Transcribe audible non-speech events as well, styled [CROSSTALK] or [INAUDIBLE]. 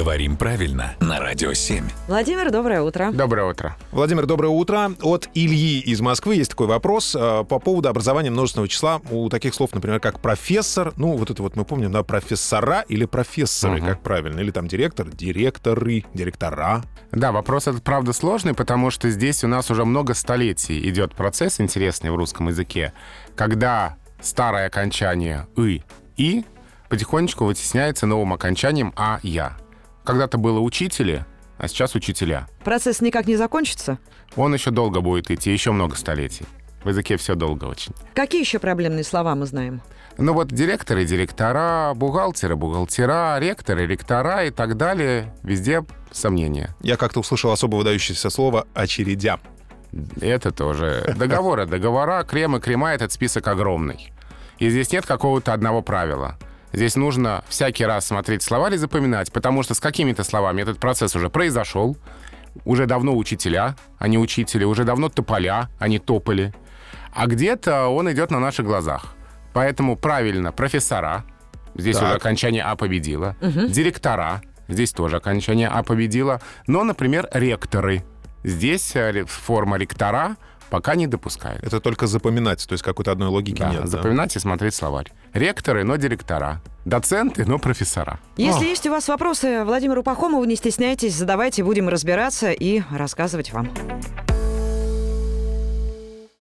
Говорим правильно на Радио 7. Владимир, доброе утро. Доброе утро. Владимир, доброе утро. От Ильи из Москвы есть такой вопрос э, по поводу образования множественного числа у таких слов, например, как профессор. Ну, вот это вот мы помним, да, профессора или профессоры, Мгм. как правильно. Или там директор, директоры, директора. Да, вопрос этот правда сложный, потому что здесь у нас уже много столетий идет процесс интересный в русском языке, когда старое окончание «ы» «и» потихонечку вытесняется новым окончанием «а», «я». Когда-то было учители, а сейчас учителя. Процесс никак не закончится? Он еще долго будет идти, еще много столетий. В языке все долго очень. Какие еще проблемные слова мы знаем? Ну вот директоры, директора, бухгалтеры, бухгалтера, ректоры, ректора и так далее. Везде сомнения. Я как-то услышал особо выдающееся слово «очередя». Это тоже. [LAUGHS] Договоры, договора, кремы, крема — этот список огромный. И здесь нет какого-то одного правила. Здесь нужно всякий раз смотреть словарь и запоминать, потому что с какими-то словами этот процесс уже произошел. Уже давно учителя, а не учители, уже давно тополя, а не тополи. А где-то он идет на наших глазах. Поэтому правильно профессора, здесь Так. уже окончание «а» победило, директора, здесь тоже окончание «а» победило, но, например, ректоры. Здесь э, форма ректора пока не допускает. Это только запоминать, то есть какой-то одной логики Да, нет. да? запоминать и смотреть словарь. Ректоры, но директора. Доценты, но профессора. Если есть у вас вопросы Владимиру Пахомову, не стесняйтесь, задавайте, будем разбираться и рассказывать вам.